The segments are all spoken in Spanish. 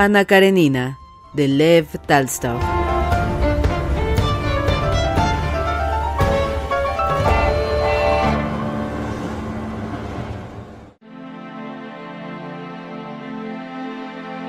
Ana Karenina, de Lev Talstov.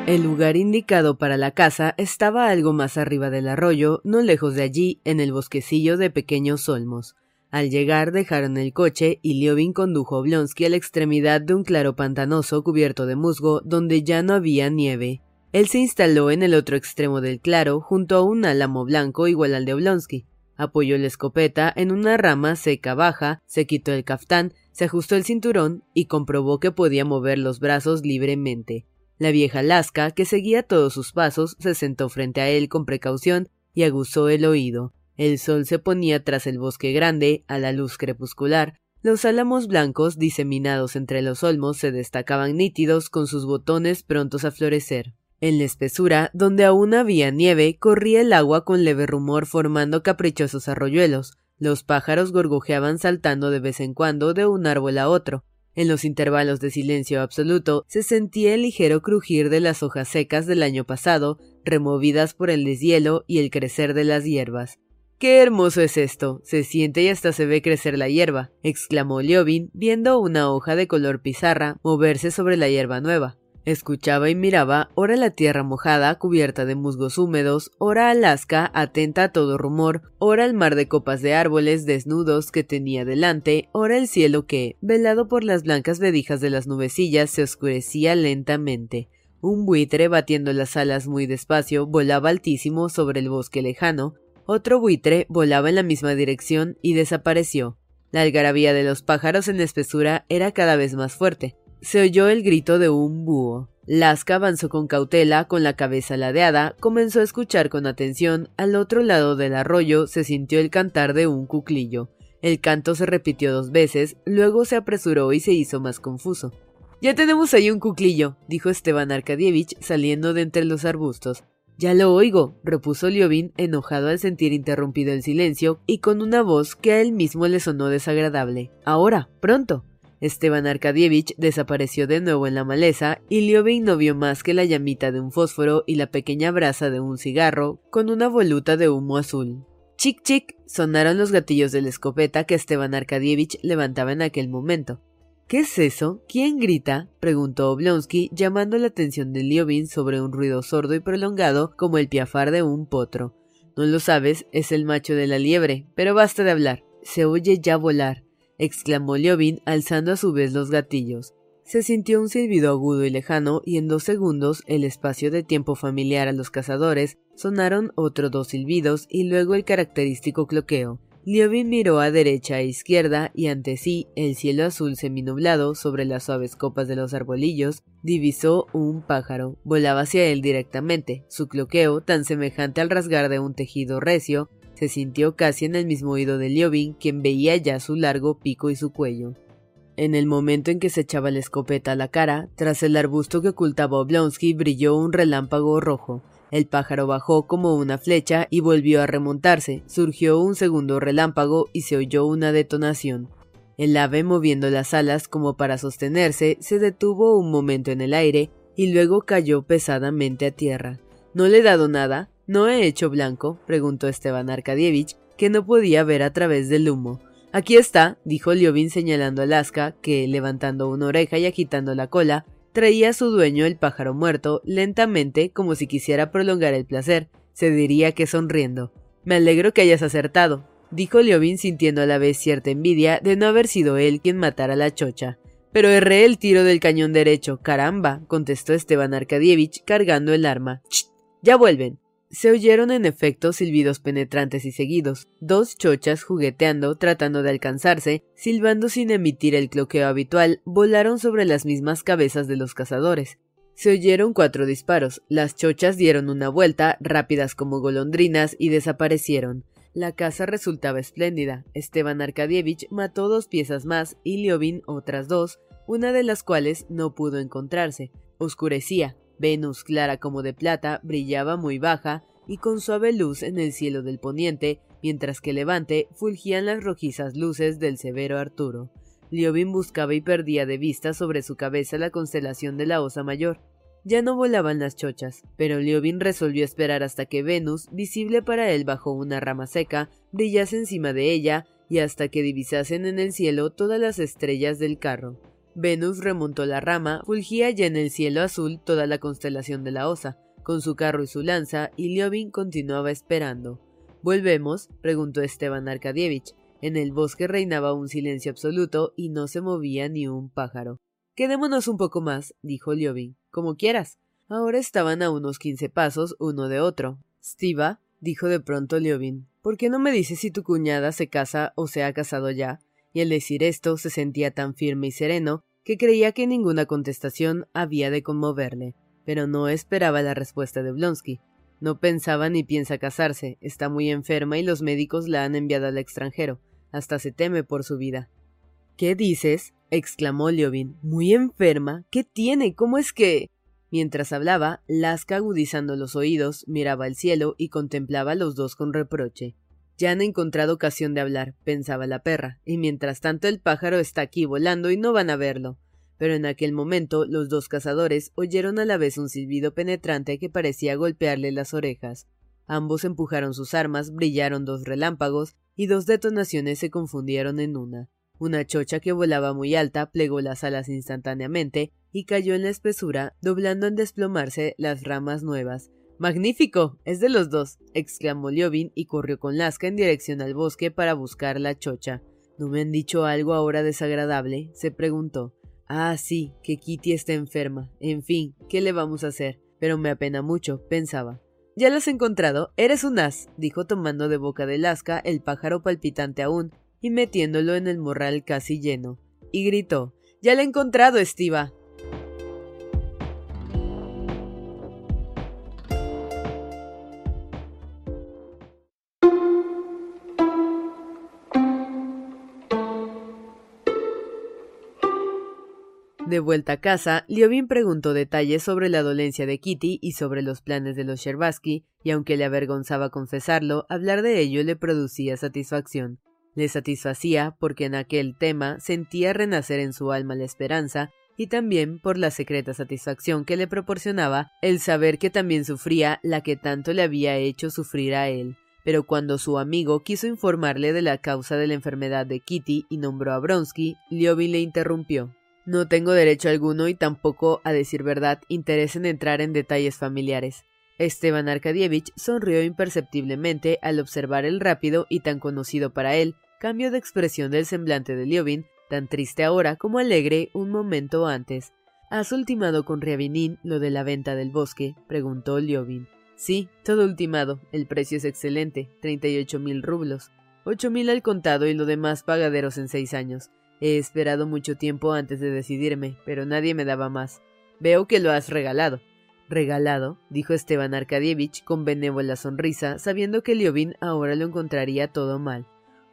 El lugar indicado para la casa estaba algo más arriba del arroyo, no lejos de allí, en el bosquecillo de pequeños olmos. Al llegar dejaron el coche y Liobin condujo a Oblonsky a la extremidad de un claro pantanoso cubierto de musgo donde ya no había nieve. Él se instaló en el otro extremo del claro, junto a un álamo blanco igual al de Oblonsky. Apoyó la escopeta en una rama seca baja, se quitó el caftán, se ajustó el cinturón y comprobó que podía mover los brazos libremente. La vieja Lasca, que seguía todos sus pasos, se sentó frente a él con precaución y aguzó el oído. El sol se ponía tras el bosque grande, a la luz crepuscular. Los álamos blancos, diseminados entre los olmos, se destacaban nítidos con sus botones prontos a florecer. En la espesura, donde aún había nieve, corría el agua con leve rumor formando caprichosos arroyuelos. Los pájaros gorgojeaban saltando de vez en cuando de un árbol a otro. En los intervalos de silencio absoluto se sentía el ligero crujir de las hojas secas del año pasado, removidas por el deshielo y el crecer de las hierbas. ¡Qué hermoso es esto! Se siente y hasta se ve crecer la hierba, exclamó Liobin, viendo una hoja de color pizarra moverse sobre la hierba nueva. Escuchaba y miraba, ora la tierra mojada, cubierta de musgos húmedos, ora Alaska, atenta a todo rumor, ora el mar de copas de árboles desnudos que tenía delante, ora el cielo que, velado por las blancas vedijas de las nubecillas, se oscurecía lentamente. Un buitre batiendo las alas muy despacio volaba altísimo sobre el bosque lejano, otro buitre volaba en la misma dirección y desapareció. La algarabía de los pájaros en espesura era cada vez más fuerte. Se oyó el grito de un búho. Lasca avanzó con cautela, con la cabeza ladeada, comenzó a escuchar con atención. Al otro lado del arroyo se sintió el cantar de un cuclillo. El canto se repitió dos veces, luego se apresuró y se hizo más confuso. Ya tenemos ahí un cuclillo, dijo Esteban Arkadievich saliendo de entre los arbustos. Ya lo oigo, repuso Liobin, enojado al sentir interrumpido el silencio y con una voz que a él mismo le sonó desagradable. Ahora, pronto. Esteban Arkadievich desapareció de nuevo en la maleza y Liobin no vio más que la llamita de un fósforo y la pequeña brasa de un cigarro con una voluta de humo azul. Chic chic sonaron los gatillos de la escopeta que Esteban Arkadievich levantaba en aquel momento. ¿Qué es eso? ¿Quién grita? preguntó Oblonsky, llamando la atención de Liobin sobre un ruido sordo y prolongado como el piafar de un potro. No lo sabes, es el macho de la liebre, pero basta de hablar. Se oye ya volar exclamó Liobin alzando a su vez los gatillos. Se sintió un silbido agudo y lejano y en dos segundos, el espacio de tiempo familiar a los cazadores, sonaron otros dos silbidos y luego el característico cloqueo. Liobin miró a derecha e izquierda y ante sí el cielo azul seminublado sobre las suaves copas de los arbolillos divisó un pájaro. Volaba hacia él directamente. Su cloqueo, tan semejante al rasgar de un tejido recio, se sintió casi en el mismo oído de Liobin, quien veía ya su largo pico y su cuello. En el momento en que se echaba la escopeta a la cara, tras el arbusto que ocultaba Oblonsky brilló un relámpago rojo. El pájaro bajó como una flecha y volvió a remontarse. Surgió un segundo relámpago y se oyó una detonación. El ave, moviendo las alas como para sostenerse, se detuvo un momento en el aire y luego cayó pesadamente a tierra. ¿No le he dado nada? ¿No he hecho blanco? preguntó Esteban Arkadievich, que no podía ver a través del humo. Aquí está, dijo Liovin señalando a Alaska, que, levantando una oreja y agitando la cola, traía a su dueño el pájaro muerto, lentamente, como si quisiera prolongar el placer, se diría que sonriendo. Me alegro que hayas acertado, dijo Liovin sintiendo a la vez cierta envidia de no haber sido él quien matara a la chocha. Pero erré el tiro del cañón derecho. Caramba, contestó Esteban Arkadievich cargando el arma. Ya vuelven. Se oyeron en efecto silbidos penetrantes y seguidos, dos chochas jugueteando, tratando de alcanzarse, silbando sin emitir el cloqueo habitual, volaron sobre las mismas cabezas de los cazadores. Se oyeron cuatro disparos, las chochas dieron una vuelta, rápidas como golondrinas, y desaparecieron. La caza resultaba espléndida. Esteban Arkadievich mató dos piezas más y Liovin otras dos, una de las cuales no pudo encontrarse. Oscurecía, Venus, clara como de plata, brillaba muy baja y con suave luz en el cielo del poniente, mientras que levante fulgían las rojizas luces del severo Arturo. Liobin buscaba y perdía de vista sobre su cabeza la constelación de la Osa Mayor. Ya no volaban las chochas, pero Liobin resolvió esperar hasta que Venus, visible para él bajo una rama seca, brillase encima de ella y hasta que divisasen en el cielo todas las estrellas del carro. Venus remontó la rama, fulgía ya en el cielo azul toda la constelación de la Osa, con su carro y su lanza, y Liobin continuaba esperando. ¿Volvemos? preguntó Esteban Arkadievich. En el bosque reinaba un silencio absoluto y no se movía ni un pájaro. Quedémonos un poco más, dijo Liobin. Como quieras. Ahora estaban a unos quince pasos uno de otro. Stiva, dijo de pronto Liobin, ¿por qué no me dices si tu cuñada se casa o se ha casado ya? Y al decir esto se sentía tan firme y sereno que creía que ninguna contestación había de conmoverle, pero no esperaba la respuesta de Blonsky. No pensaba ni piensa casarse, está muy enferma y los médicos la han enviado al extranjero, hasta se teme por su vida. ¿Qué dices? exclamó Liovin. ¿Muy enferma? ¿Qué tiene? ¿Cómo es que? Mientras hablaba, Laska, agudizando los oídos, miraba al cielo y contemplaba a los dos con reproche. Ya han encontrado ocasión de hablar, pensaba la perra, y mientras tanto el pájaro está aquí volando y no van a verlo. Pero en aquel momento los dos cazadores oyeron a la vez un silbido penetrante que parecía golpearle las orejas. Ambos empujaron sus armas, brillaron dos relámpagos, y dos detonaciones se confundieron en una. Una chocha que volaba muy alta plegó las alas instantáneamente y cayó en la espesura, doblando en desplomarse las ramas nuevas, Magnífico. Es de los dos. exclamó Liovin y corrió con Lasca en dirección al bosque para buscar la chocha. ¿No me han dicho algo ahora desagradable? se preguntó. Ah, sí, que Kitty está enferma. En fin, ¿qué le vamos a hacer? Pero me apena mucho, pensaba. Ya lo has encontrado. Eres un as, dijo tomando de boca de Lasca el pájaro palpitante aún y metiéndolo en el morral casi lleno. Y gritó. Ya lo he encontrado, Estiva. De vuelta a casa, Liovin preguntó detalles sobre la dolencia de Kitty y sobre los planes de los Sherbaski, y aunque le avergonzaba confesarlo, hablar de ello le producía satisfacción. Le satisfacía porque en aquel tema sentía renacer en su alma la esperanza, y también por la secreta satisfacción que le proporcionaba el saber que también sufría la que tanto le había hecho sufrir a él. Pero cuando su amigo quiso informarle de la causa de la enfermedad de Kitty y nombró a Bronsky, Liovin le interrumpió. No tengo derecho alguno y tampoco, a decir verdad, interés en entrar en detalles familiares. Esteban Arkadievich sonrió imperceptiblemente al observar el rápido y tan conocido para él cambio de expresión del semblante de Liovin, tan triste ahora como alegre un momento antes. ¿Has ultimado con Riavinin lo de la venta del bosque? preguntó Liovin. Sí, todo ultimado. El precio es excelente, treinta y ocho mil rublos. Ocho mil al contado y lo demás pagaderos en seis años. He esperado mucho tiempo antes de decidirme, pero nadie me daba más. Veo que lo has regalado. ¿Regalado? dijo Esteban Arkadievich con benévola sonrisa, sabiendo que Liovin ahora lo encontraría todo mal.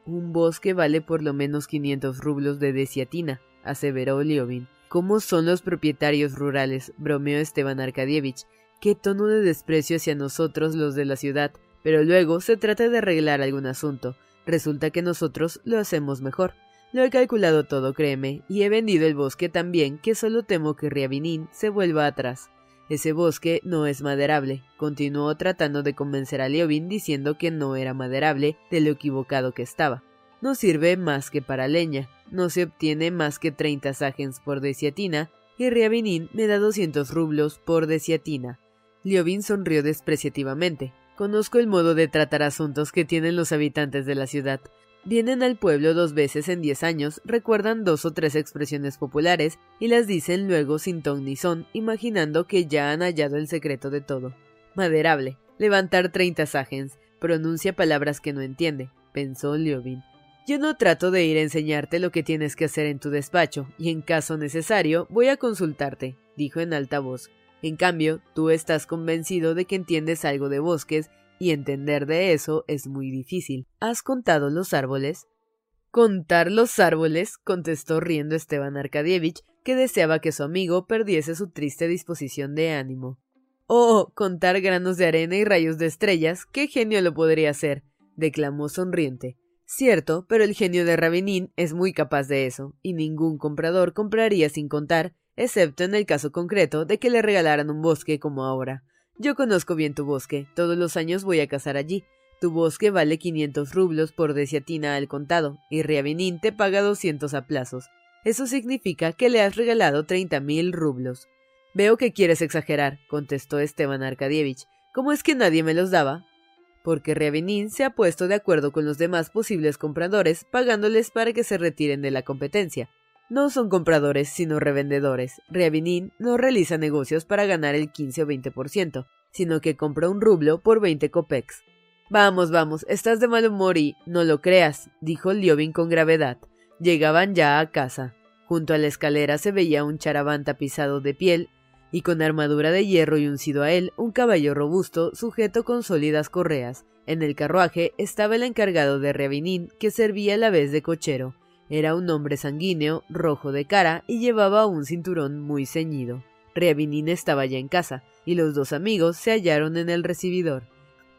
Un bosque vale por lo menos quinientos rublos de desiatina, aseveró Liovin. ¿Cómo son los propietarios rurales? bromeó Esteban Arkadievich. Qué tono de desprecio hacia nosotros los de la ciudad. Pero luego se trata de arreglar algún asunto. Resulta que nosotros lo hacemos mejor. Lo he calculado todo, créeme, y he vendido el bosque también, que solo temo que Riavinín se vuelva atrás. Ese bosque no es maderable, continuó tratando de convencer a Leovin diciendo que no era maderable de lo equivocado que estaba. No sirve más que para leña, no se obtiene más que 30 sagens por deciatina, y Riavinín me da 200 rublos por deciatina. Liovin sonrió despreciativamente. Conozco el modo de tratar asuntos que tienen los habitantes de la ciudad. Vienen al pueblo dos veces en diez años, recuerdan dos o tres expresiones populares y las dicen luego sin ton ni son, imaginando que ya han hallado el secreto de todo. Maderable, levantar treinta sagens, pronuncia palabras que no entiende, pensó Liovin. Yo no trato de ir a enseñarte lo que tienes que hacer en tu despacho, y en caso necesario voy a consultarte, dijo en alta voz. En cambio, tú estás convencido de que entiendes algo de bosques y entender de eso es muy difícil. ¿Has contado los árboles? Contar los árboles, contestó riendo Esteban Arkadievich, que deseaba que su amigo perdiese su triste disposición de ánimo. Oh, contar granos de arena y rayos de estrellas, qué genio lo podría hacer, declamó sonriente. Cierto, pero el genio de Rabinín es muy capaz de eso, y ningún comprador compraría sin contar, excepto en el caso concreto de que le regalaran un bosque como ahora. Yo conozco bien tu bosque, todos los años voy a cazar allí. Tu bosque vale 500 rublos por deciatina al contado, y Riavinín te paga 200 a plazos. Eso significa que le has regalado treinta mil rublos. Veo que quieres exagerar, contestó Esteban Arkadievich. ¿Cómo es que nadie me los daba? Porque Riavinín se ha puesto de acuerdo con los demás posibles compradores, pagándoles para que se retiren de la competencia. No son compradores, sino revendedores. Riavinín no realiza negocios para ganar el 15 o 20%, sino que compra un rublo por 20 copex. Vamos, vamos, estás de mal humor y no lo creas, dijo Liobin con gravedad. Llegaban ya a casa. Junto a la escalera se veía un charabán tapizado de piel y con armadura de hierro y uncido a él un caballo robusto sujeto con sólidas correas. En el carruaje estaba el encargado de Riavinín que servía a la vez de cochero. Era un hombre sanguíneo, rojo de cara y llevaba un cinturón muy ceñido. Riavinín estaba ya en casa, y los dos amigos se hallaron en el recibidor.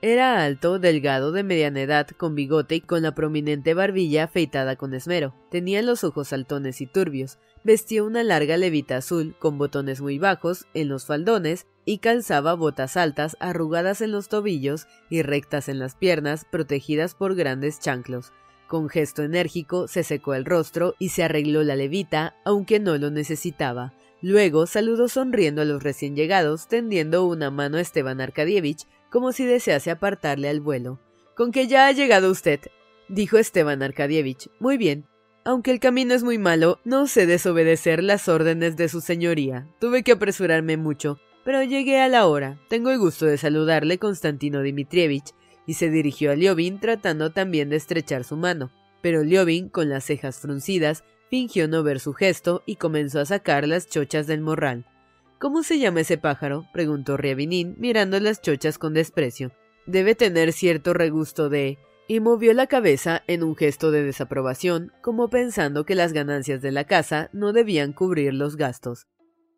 Era alto, delgado, de mediana edad, con bigote y con la prominente barbilla afeitada con esmero. Tenía los ojos saltones y turbios. Vestía una larga levita azul, con botones muy bajos, en los faldones, y calzaba botas altas, arrugadas en los tobillos y rectas en las piernas, protegidas por grandes chanclos. Con gesto enérgico se secó el rostro y se arregló la levita, aunque no lo necesitaba. Luego saludó sonriendo a los recién llegados, tendiendo una mano a Esteban Arkadievich, como si desease apartarle al vuelo. Con que ya ha llegado usted, dijo Esteban Arkadievich. Muy bien. Aunque el camino es muy malo, no sé desobedecer las órdenes de su señoría. Tuve que apresurarme mucho, pero llegué a la hora. Tengo el gusto de saludarle, Constantino Dmitrievich, y se dirigió a Liobin tratando también de estrechar su mano. Pero Liobin, con las cejas fruncidas, fingió no ver su gesto y comenzó a sacar las chochas del morral. ¿Cómo se llama ese pájaro? preguntó Riavinín, mirando las chochas con desprecio. Debe tener cierto regusto de. y movió la cabeza en un gesto de desaprobación, como pensando que las ganancias de la casa no debían cubrir los gastos.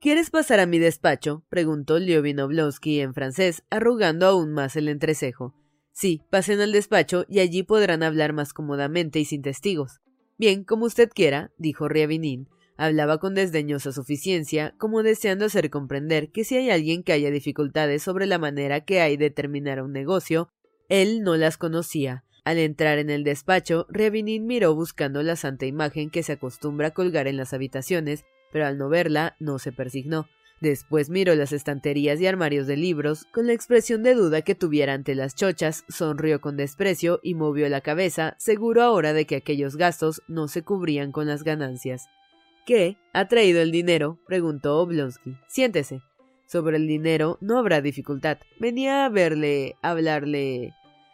¿Quieres pasar a mi despacho? preguntó Liobin Oblonsky en francés, arrugando aún más el entrecejo. Sí, pasen al despacho y allí podrán hablar más cómodamente y sin testigos. Bien, como usted quiera, dijo Riavinín. Hablaba con desdeñosa suficiencia, como deseando hacer comprender que si hay alguien que haya dificultades sobre la manera que hay de terminar un negocio, él no las conocía. Al entrar en el despacho, Riavinín miró buscando la santa imagen que se acostumbra a colgar en las habitaciones, pero al no verla no se persignó. Después miró las estanterías y armarios de libros, con la expresión de duda que tuviera ante las chochas, sonrió con desprecio y movió la cabeza, seguro ahora de que aquellos gastos no se cubrían con las ganancias. ¿Qué? ¿Ha traído el dinero? preguntó Oblonsky. Siéntese. Sobre el dinero no habrá dificultad. Venía a verle, a hablarle.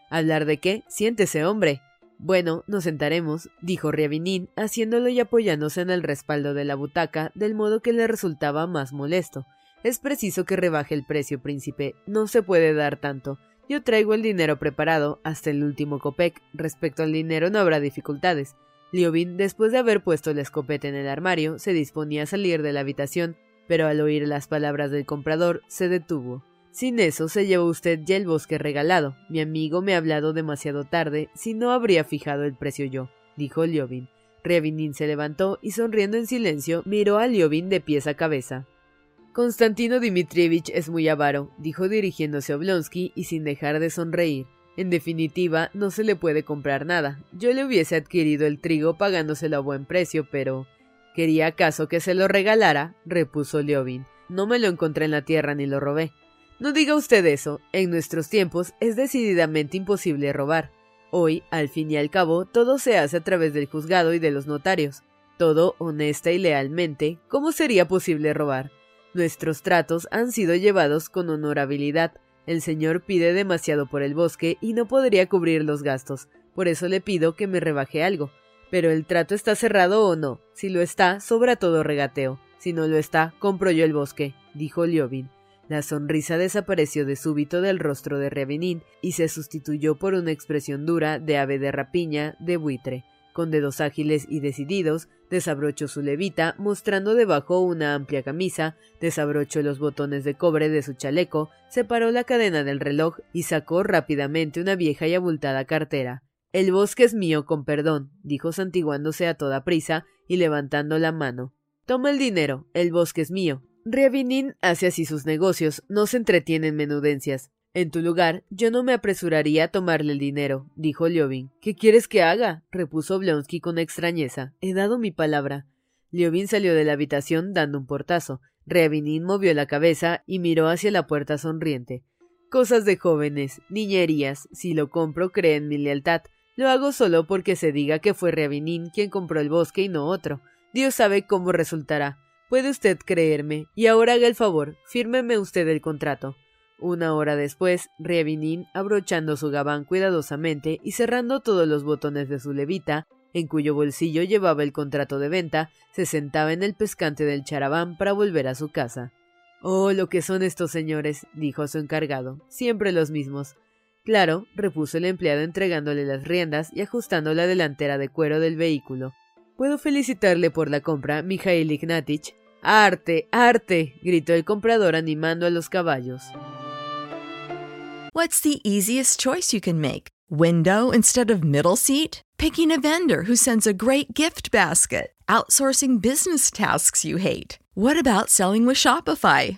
¿Hablar de qué? Siéntese, hombre. Bueno, nos sentaremos, dijo Riavinín, haciéndolo y apoyándose en el respaldo de la butaca, del modo que le resultaba más molesto. Es preciso que rebaje el precio, príncipe. No se puede dar tanto. Yo traigo el dinero preparado, hasta el último copec. Respecto al dinero no habrá dificultades. Liobin, después de haber puesto la escopeta en el armario, se disponía a salir de la habitación, pero al oír las palabras del comprador, se detuvo. Sin eso se llevó usted ya el bosque regalado. Mi amigo me ha hablado demasiado tarde, si no habría fijado el precio yo, dijo Liobin. Ryabinin se levantó y sonriendo en silencio miró a Liovin de pies a cabeza. Constantino Dmitrievich es muy avaro, dijo dirigiéndose a Oblonsky y sin dejar de sonreír. En definitiva, no se le puede comprar nada. Yo le hubiese adquirido el trigo pagándoselo a buen precio, pero... ¿Quería acaso que se lo regalara? repuso Liovin. No me lo encontré en la tierra ni lo robé. No diga usted eso. En nuestros tiempos es decididamente imposible robar. Hoy, al fin y al cabo, todo se hace a través del juzgado y de los notarios. Todo honesta y lealmente. ¿Cómo sería posible robar? Nuestros tratos han sido llevados con honorabilidad. El señor pide demasiado por el bosque y no podría cubrir los gastos. Por eso le pido que me rebaje algo. Pero el trato está cerrado o no. Si lo está, sobra todo regateo. Si no lo está, compro yo el bosque, dijo Liovin. La sonrisa desapareció de súbito del rostro de Revenin y se sustituyó por una expresión dura de ave de rapiña, de buitre. Con dedos ágiles y decididos, desabrochó su levita, mostrando debajo una amplia camisa, desabrochó los botones de cobre de su chaleco, separó la cadena del reloj y sacó rápidamente una vieja y abultada cartera. El bosque es mío, con perdón, dijo santiguándose a toda prisa y levantando la mano. Toma el dinero, el bosque es mío. Riavinin hace así sus negocios, no se entretiene en menudencias. En tu lugar, yo no me apresuraría a tomarle el dinero, dijo Liovin. ¿Qué quieres que haga? repuso Blonsky con extrañeza. He dado mi palabra. Liovin salió de la habitación dando un portazo. Riavinin movió la cabeza y miró hacia la puerta sonriente. Cosas de jóvenes, niñerías. Si lo compro, cree en mi lealtad. Lo hago solo porque se diga que fue Riavinin quien compró el bosque y no otro. Dios sabe cómo resultará. Puede usted creerme. Y ahora haga el favor, fírmeme usted el contrato. Una hora después, Rievinin, abrochando su gabán cuidadosamente y cerrando todos los botones de su levita, en cuyo bolsillo llevaba el contrato de venta, se sentaba en el pescante del charabán para volver a su casa. Oh, lo que son estos señores, dijo su encargado, siempre los mismos. Claro, repuso el empleado entregándole las riendas y ajustando la delantera de cuero del vehículo. Puedo felicitarle por la compra, Mijail Ignatich. Arte, arte, gritó el comprador animando a los caballos. What's the easiest choice you can make? Window instead of middle seat? Picking a vendor who sends a great gift basket? Outsourcing business tasks you hate? What about selling with Shopify?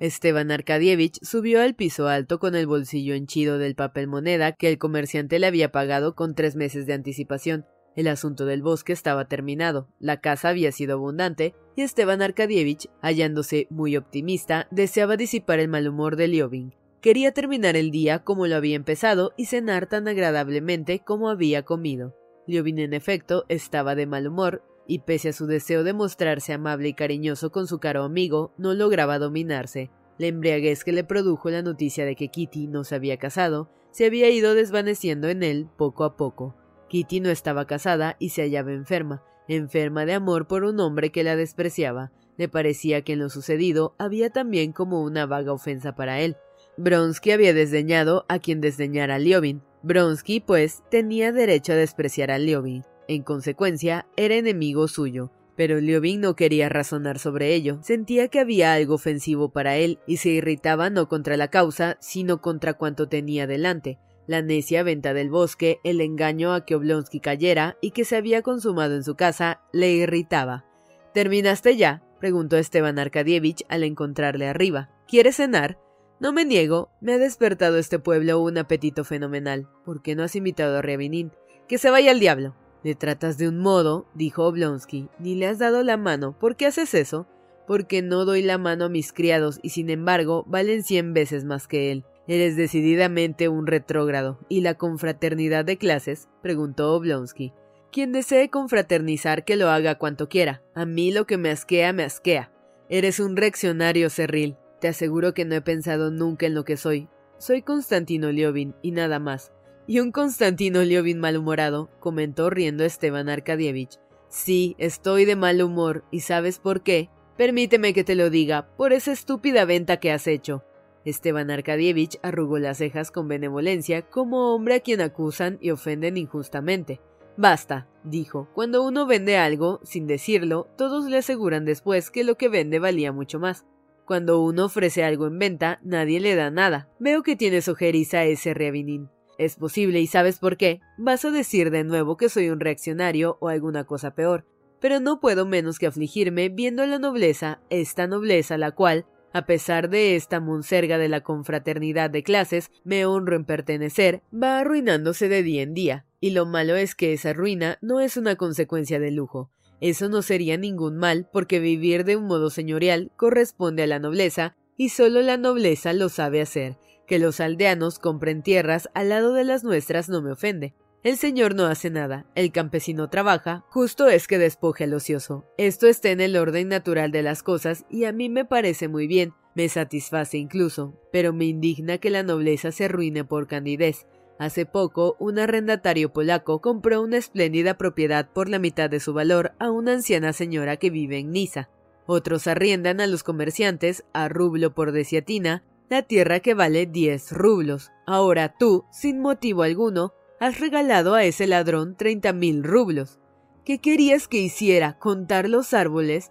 Esteban Arkadievich subió al piso alto con el bolsillo henchido del papel moneda que el comerciante le había pagado con tres meses de anticipación. El asunto del bosque estaba terminado, la casa había sido abundante, y Esteban Arkadievich, hallándose muy optimista, deseaba disipar el mal humor de Liobin. Quería terminar el día como lo había empezado y cenar tan agradablemente como había comido. Liobin, en efecto, estaba de mal humor, y pese a su deseo de mostrarse amable y cariñoso con su caro amigo, no lograba dominarse. La embriaguez que le produjo la noticia de que Kitty no se había casado se había ido desvaneciendo en él poco a poco. Kitty no estaba casada y se hallaba enferma, enferma de amor por un hombre que la despreciaba. Le parecía que en lo sucedido había también como una vaga ofensa para él. Bronsky había desdeñado a quien desdeñara Liobin. Bronsky, pues, tenía derecho a despreciar a Liobin. En consecuencia, era enemigo suyo. Pero Liobin no quería razonar sobre ello. Sentía que había algo ofensivo para él y se irritaba no contra la causa, sino contra cuanto tenía delante. La necia venta del bosque, el engaño a que Oblonsky cayera y que se había consumado en su casa, le irritaba. ¿Terminaste ya? preguntó Esteban Arkadievich al encontrarle arriba. ¿Quieres cenar? No me niego, me ha despertado este pueblo un apetito fenomenal. ¿Por qué no has invitado a Riavinin? Que se vaya al diablo. Le tratas de un modo, dijo Oblonsky, ni le has dado la mano. ¿Por qué haces eso? Porque no doy la mano a mis criados y sin embargo valen cien veces más que él. Eres decididamente un retrógrado. ¿Y la confraternidad de clases? preguntó Oblonsky. Quien desee confraternizar que lo haga cuanto quiera. A mí lo que me asquea, me asquea. Eres un reaccionario cerril. Te aseguro que no he pensado nunca en lo que soy. Soy Constantino Liovin y nada más. Y un Constantino Liovin malhumorado, comentó riendo Esteban Arkadievich. Sí, estoy de mal humor, ¿y sabes por qué? Permíteme que te lo diga, por esa estúpida venta que has hecho. Esteban Arkadievich arrugó las cejas con benevolencia, como hombre a quien acusan y ofenden injustamente. Basta, dijo, cuando uno vende algo, sin decirlo, todos le aseguran después que lo que vende valía mucho más. Cuando uno ofrece algo en venta, nadie le da nada. Veo que tienes ojeriza ese reavinín. Es posible y sabes por qué. Vas a decir de nuevo que soy un reaccionario o alguna cosa peor. Pero no puedo menos que afligirme viendo la nobleza, esta nobleza la cual, a pesar de esta monserga de la confraternidad de clases, me honro en pertenecer, va arruinándose de día en día. Y lo malo es que esa ruina no es una consecuencia del lujo. Eso no sería ningún mal, porque vivir de un modo señorial corresponde a la nobleza, y solo la nobleza lo sabe hacer, que los aldeanos compren tierras al lado de las nuestras no me ofende. El señor no hace nada, el campesino trabaja, justo es que despoje al ocioso. Esto está en el orden natural de las cosas y a mí me parece muy bien, me satisface incluso, pero me indigna que la nobleza se arruine por candidez. Hace poco, un arrendatario polaco compró una espléndida propiedad por la mitad de su valor a una anciana señora que vive en Niza. Otros arriendan a los comerciantes, a rublo por desiatina, la tierra que vale 10 rublos. Ahora tú, sin motivo alguno, has regalado a ese ladrón treinta mil rublos. ¿Qué querías que hiciera? ¿Contar los árboles?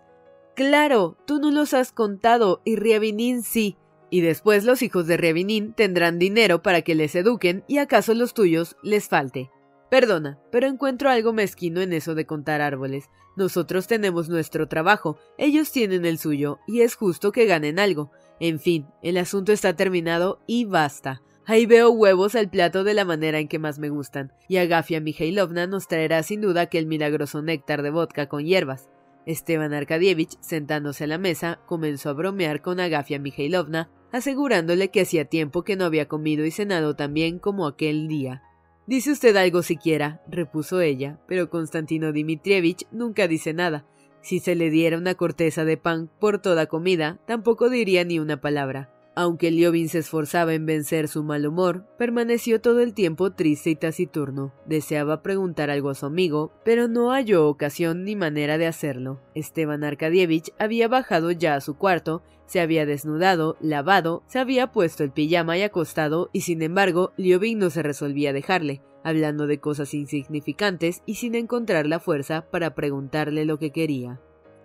Claro, tú no los has contado y Riavinín sí. Y después los hijos de Riavinín tendrán dinero para que les eduquen y acaso los tuyos les falte. Perdona, pero encuentro algo mezquino en eso de contar árboles. Nosotros tenemos nuestro trabajo, ellos tienen el suyo, y es justo que ganen algo. En fin, el asunto está terminado y basta. Ahí veo huevos al plato de la manera en que más me gustan, y Agafia Mijailovna nos traerá sin duda aquel milagroso néctar de vodka con hierbas. Esteban Arkadievich, sentándose a la mesa, comenzó a bromear con Agafia Mijailovna, asegurándole que hacía tiempo que no había comido y cenado tan bien como aquel día. Dice usted algo siquiera, repuso ella, pero Constantino Dmitrievich nunca dice nada, si se le diera una corteza de pan por toda comida, tampoco diría ni una palabra. Aunque Liobin se esforzaba en vencer su mal humor, permaneció todo el tiempo triste y taciturno. Deseaba preguntar algo a su amigo, pero no halló ocasión ni manera de hacerlo. Esteban Arkadievich había bajado ya a su cuarto, se había desnudado, lavado, se había puesto el pijama y acostado, y sin embargo, Liobin no se resolvía dejarle hablando de cosas insignificantes y sin encontrar la fuerza para preguntarle lo que quería.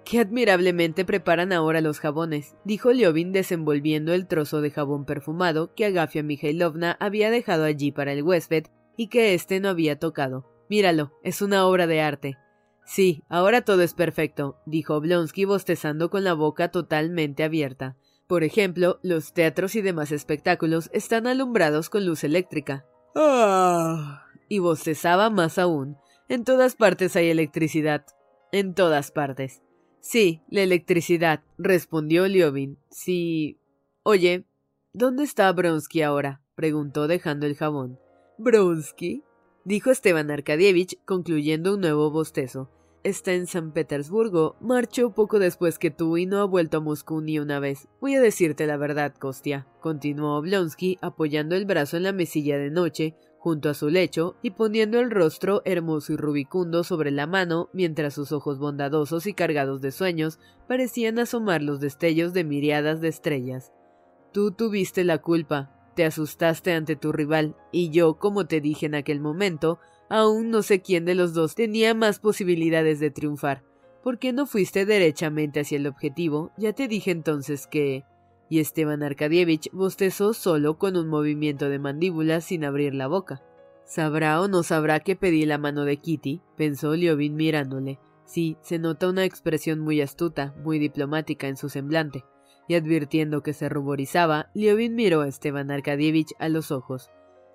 Qué admirablemente preparan ahora los jabones, dijo Liobin desenvolviendo el trozo de jabón perfumado que Agafia Mijailovna había dejado allí para el huésped y que éste no había tocado. Míralo, es una obra de arte. Sí, ahora todo es perfecto, dijo Oblonsky bostezando con la boca totalmente abierta. Por ejemplo, los teatros y demás espectáculos están alumbrados con luz eléctrica. Ah. Y bostezaba más aún. En todas partes hay electricidad. En todas partes. Sí, la electricidad, respondió Liobin. Sí. Oye, ¿dónde está Bronsky ahora? preguntó dejando el jabón. ¿Bronsky? dijo Esteban Arkadievich, concluyendo un nuevo bostezo. Está en San Petersburgo. Marchó poco después que tú y no ha vuelto a Moscú ni una vez. Voy a decirte la verdad, Kostia, continuó Oblonsky, apoyando el brazo en la mesilla de noche, junto a su lecho, y poniendo el rostro hermoso y rubicundo sobre la mano, mientras sus ojos bondadosos y cargados de sueños parecían asomar los destellos de miriadas de estrellas. Tú tuviste la culpa, te asustaste ante tu rival, y yo, como te dije en aquel momento, Aún no sé quién de los dos tenía más posibilidades de triunfar. ¿Por qué no fuiste derechamente hacia el objetivo? Ya te dije entonces que... Y Esteban Arkadievich bostezó solo con un movimiento de mandíbula sin abrir la boca. ¿Sabrá o no sabrá que pedí la mano de Kitty? pensó Liovin mirándole. Sí, se nota una expresión muy astuta, muy diplomática en su semblante. Y advirtiendo que se ruborizaba, Liovin miró a Esteban Arkadievich a los ojos.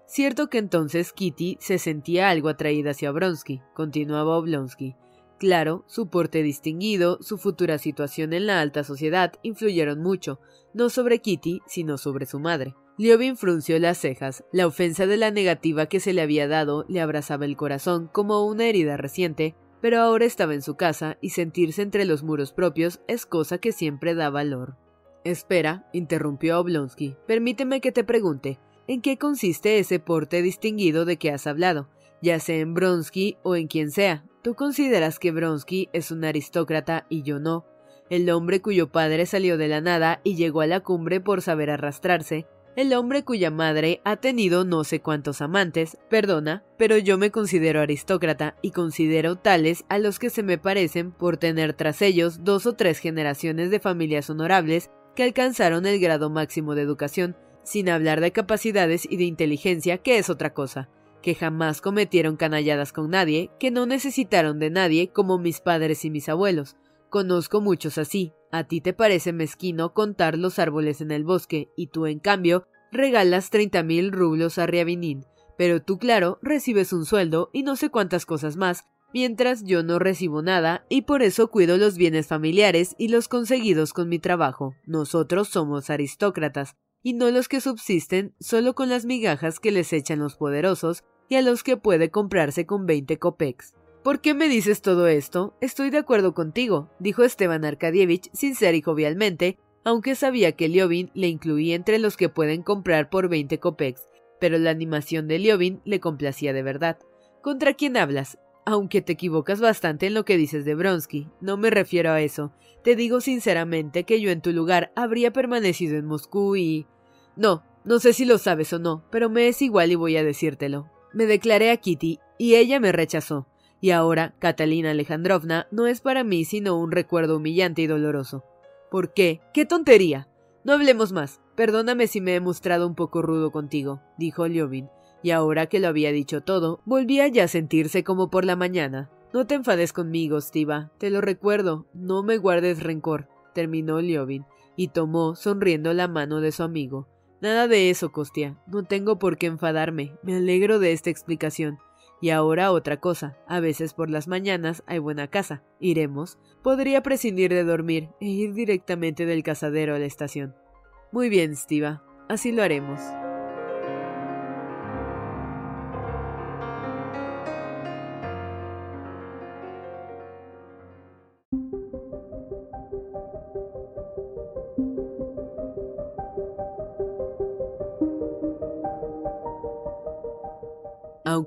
Cierto que entonces Kitty se sentía algo atraída hacia Bronsky, continuaba Oblonsky. Claro, su porte distinguido, su futura situación en la alta sociedad influyeron mucho, no sobre Kitty, sino sobre su madre. Liobin frunció las cejas. La ofensa de la negativa que se le había dado le abrazaba el corazón como una herida reciente, pero ahora estaba en su casa y sentirse entre los muros propios es cosa que siempre da valor. Espera, interrumpió Oblonsky. Permíteme que te pregunte, ¿en qué consiste ese porte distinguido de que has hablado? Ya sea en Bronsky o en quien sea, Tú consideras que Bronsky es un aristócrata y yo no. El hombre cuyo padre salió de la nada y llegó a la cumbre por saber arrastrarse. El hombre cuya madre ha tenido no sé cuántos amantes, perdona, pero yo me considero aristócrata y considero tales a los que se me parecen por tener tras ellos dos o tres generaciones de familias honorables que alcanzaron el grado máximo de educación, sin hablar de capacidades y de inteligencia, que es otra cosa que jamás cometieron canalladas con nadie, que no necesitaron de nadie como mis padres y mis abuelos. Conozco muchos así. A ti te parece mezquino contar los árboles en el bosque, y tú, en cambio, regalas treinta mil rublos a Riavinín. Pero tú, claro, recibes un sueldo y no sé cuántas cosas más, mientras yo no recibo nada y por eso cuido los bienes familiares y los conseguidos con mi trabajo. Nosotros somos aristócratas, y no los que subsisten solo con las migajas que les echan los poderosos y a los que puede comprarse con 20 copex. ¿Por qué me dices todo esto? Estoy de acuerdo contigo, dijo Esteban Arkadievich sincero y jovialmente, aunque sabía que Liovin le incluía entre los que pueden comprar por 20 copex, pero la animación de Liovin le complacía de verdad. ¿Contra quién hablas? Aunque te equivocas bastante en lo que dices de Bronsky, no me refiero a eso. Te digo sinceramente que yo en tu lugar habría permanecido en Moscú y... No, no sé si lo sabes o no, pero me es igual y voy a decírtelo. Me declaré a Kitty y ella me rechazó. Y ahora Catalina Alejandrovna no es para mí sino un recuerdo humillante y doloroso. ¿Por qué? ¡Qué tontería! No hablemos más. Perdóname si me he mostrado un poco rudo contigo, dijo Liovin, y ahora que lo había dicho todo, volvía ya a sentirse como por la mañana. No te enfades conmigo, Stiva. Te lo recuerdo. No me guardes rencor, terminó Liovin, y tomó, sonriendo, la mano de su amigo. Nada de eso, Costia. No tengo por qué enfadarme. Me alegro de esta explicación. Y ahora otra cosa. A veces por las mañanas hay buena casa. Iremos. Podría prescindir de dormir e ir directamente del cazadero a la estación. Muy bien, Stiva. Así lo haremos.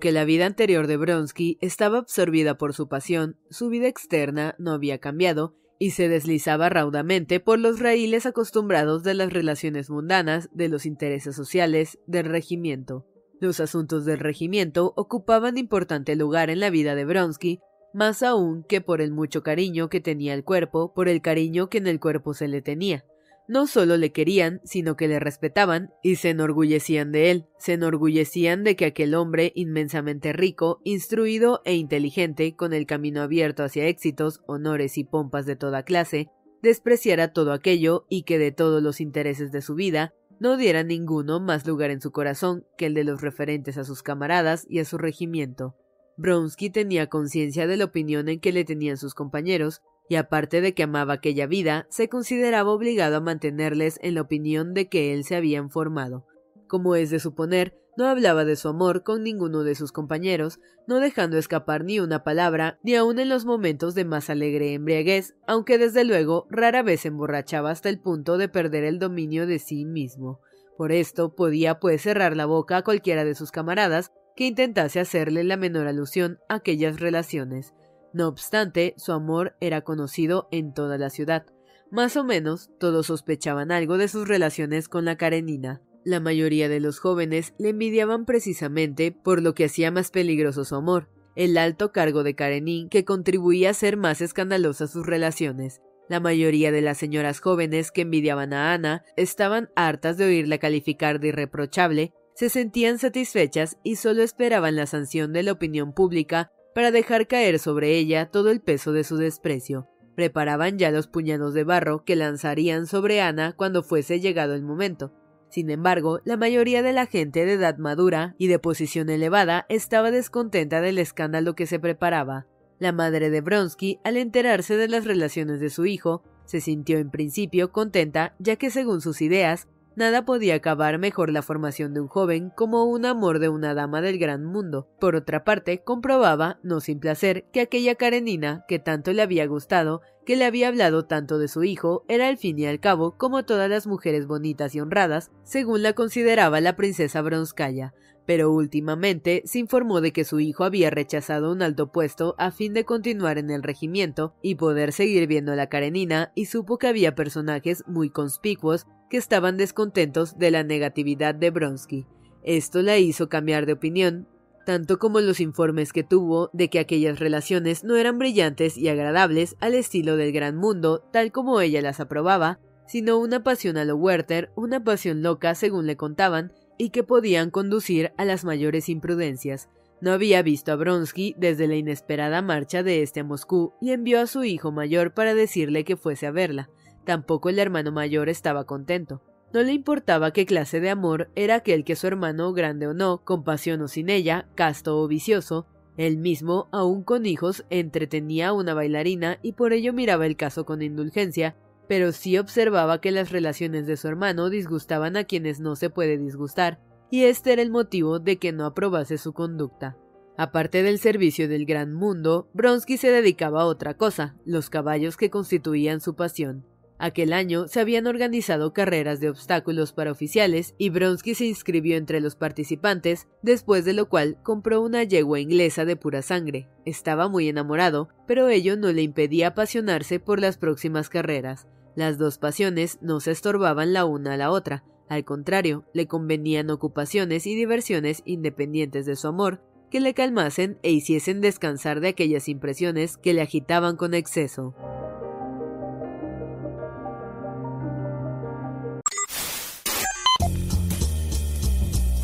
Aunque la vida anterior de Bronsky estaba absorbida por su pasión, su vida externa no había cambiado y se deslizaba raudamente por los raíles acostumbrados de las relaciones mundanas, de los intereses sociales, del regimiento. Los asuntos del regimiento ocupaban importante lugar en la vida de Bronsky, más aún que por el mucho cariño que tenía el cuerpo, por el cariño que en el cuerpo se le tenía. No solo le querían, sino que le respetaban y se enorgullecían de él, se enorgullecían de que aquel hombre inmensamente rico, instruido e inteligente, con el camino abierto hacia éxitos, honores y pompas de toda clase, despreciara todo aquello y que de todos los intereses de su vida no diera ninguno más lugar en su corazón que el de los referentes a sus camaradas y a su regimiento. Bronsky tenía conciencia de la opinión en que le tenían sus compañeros, y aparte de que amaba aquella vida, se consideraba obligado a mantenerles en la opinión de que él se había formado. Como es de suponer, no hablaba de su amor con ninguno de sus compañeros, no dejando escapar ni una palabra, ni aun en los momentos de más alegre embriaguez, aunque desde luego rara vez se emborrachaba hasta el punto de perder el dominio de sí mismo. Por esto podía pues cerrar la boca a cualquiera de sus camaradas que intentase hacerle la menor alusión a aquellas relaciones. No obstante, su amor era conocido en toda la ciudad. Más o menos, todos sospechaban algo de sus relaciones con la Karenina. La mayoría de los jóvenes le envidiaban precisamente por lo que hacía más peligroso su amor, el alto cargo de Karenin que contribuía a hacer más escandalosas sus relaciones. La mayoría de las señoras jóvenes que envidiaban a Ana estaban hartas de oírla calificar de irreprochable, se sentían satisfechas y solo esperaban la sanción de la opinión pública para dejar caer sobre ella todo el peso de su desprecio. Preparaban ya los puñados de barro que lanzarían sobre Ana cuando fuese llegado el momento. Sin embargo, la mayoría de la gente de edad madura y de posición elevada estaba descontenta del escándalo que se preparaba. La madre de Bronsky, al enterarse de las relaciones de su hijo, se sintió en principio contenta, ya que según sus ideas, nada podía acabar mejor la formación de un joven como un amor de una dama del gran mundo. Por otra parte, comprobaba, no sin placer, que aquella Karenina, que tanto le había gustado, que le había hablado tanto de su hijo, era al fin y al cabo como todas las mujeres bonitas y honradas, según la consideraba la princesa Bronskaya, pero últimamente se informó de que su hijo había rechazado un alto puesto a fin de continuar en el regimiento y poder seguir viendo a la Karenina y supo que había personajes muy conspicuos que estaban descontentos de la negatividad de Bronsky. Esto la hizo cambiar de opinión, tanto como los informes que tuvo de que aquellas relaciones no eran brillantes y agradables al estilo del gran mundo, tal como ella las aprobaba, sino una pasión a lo Werther, una pasión loca según le contaban, y que podían conducir a las mayores imprudencias. No había visto a Bronsky desde la inesperada marcha de este a Moscú y envió a su hijo mayor para decirle que fuese a verla. Tampoco el hermano mayor estaba contento. No le importaba qué clase de amor era aquel que su hermano, grande o no, con pasión o sin ella, casto o vicioso, él mismo, aun con hijos, entretenía a una bailarina y por ello miraba el caso con indulgencia, pero sí observaba que las relaciones de su hermano disgustaban a quienes no se puede disgustar, y este era el motivo de que no aprobase su conducta. Aparte del servicio del gran mundo, Bronsky se dedicaba a otra cosa, los caballos que constituían su pasión. Aquel año se habían organizado carreras de obstáculos para oficiales y Bronsky se inscribió entre los participantes, después de lo cual compró una yegua inglesa de pura sangre. Estaba muy enamorado, pero ello no le impedía apasionarse por las próximas carreras. Las dos pasiones no se estorbaban la una a la otra, al contrario, le convenían ocupaciones y diversiones independientes de su amor, que le calmasen e hiciesen descansar de aquellas impresiones que le agitaban con exceso.